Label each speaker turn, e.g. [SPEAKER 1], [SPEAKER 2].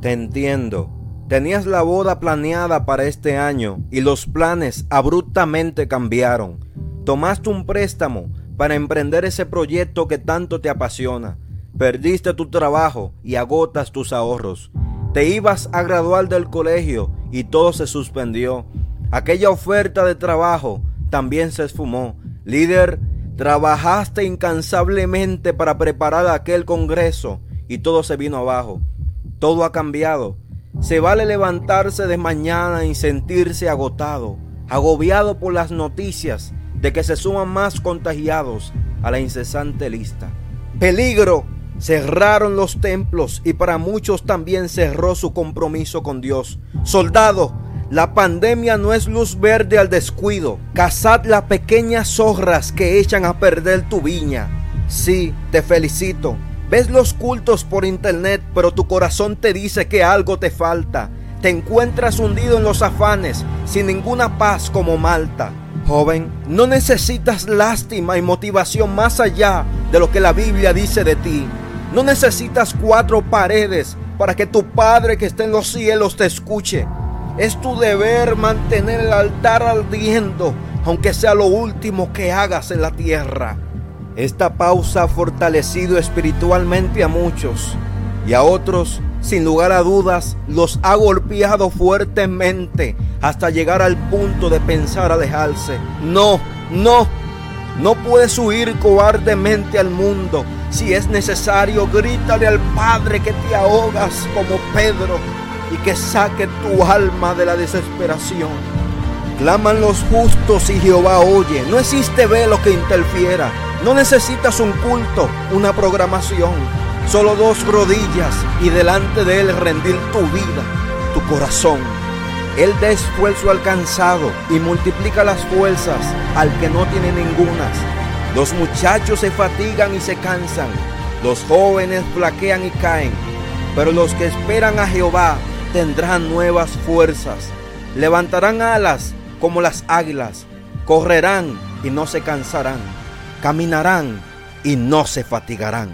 [SPEAKER 1] Te entiendo. Tenías la boda planeada para este año y los planes abruptamente cambiaron. Tomaste un préstamo para emprender ese proyecto que tanto te apasiona. Perdiste tu trabajo y agotas tus ahorros. Te ibas a graduar del colegio y todo se suspendió. Aquella oferta de trabajo también se esfumó. Líder, trabajaste incansablemente para preparar aquel congreso y todo se vino abajo. Todo ha cambiado. Se vale levantarse de mañana y sentirse agotado, agobiado por las noticias de que se suman más contagiados a la incesante lista. Peligro, cerraron los templos y para muchos también cerró su compromiso con Dios. Soldado, la pandemia no es luz verde al descuido. Cazad las pequeñas zorras que echan a perder tu viña. Sí, te felicito. Ves los cultos por internet, pero tu corazón te dice que algo te falta. Te encuentras hundido en los afanes, sin ninguna paz como Malta. Joven, no necesitas lástima y motivación más allá de lo que la Biblia dice de ti. No necesitas cuatro paredes para que tu Padre que está en los cielos te escuche. Es tu deber mantener el altar ardiendo, aunque sea lo último que hagas en la tierra. Esta pausa ha fortalecido espiritualmente a muchos y a otros, sin lugar a dudas, los ha golpeado fuertemente hasta llegar al punto de pensar alejarse. No, no, no puedes huir cobardemente al mundo. Si es necesario, grítale al Padre que te ahogas como Pedro y que saque tu alma de la desesperación. Claman los justos y Jehová oye. No existe velo que interfiera. No necesitas un culto, una programación, solo dos rodillas y delante de Él rendir tu vida, tu corazón. Él da esfuerzo alcanzado y multiplica las fuerzas al que no tiene ningunas. Los muchachos se fatigan y se cansan, los jóvenes flaquean y caen, pero los que esperan a Jehová tendrán nuevas fuerzas, levantarán alas como las águilas, correrán y no se cansarán caminarán y no se fatigarán.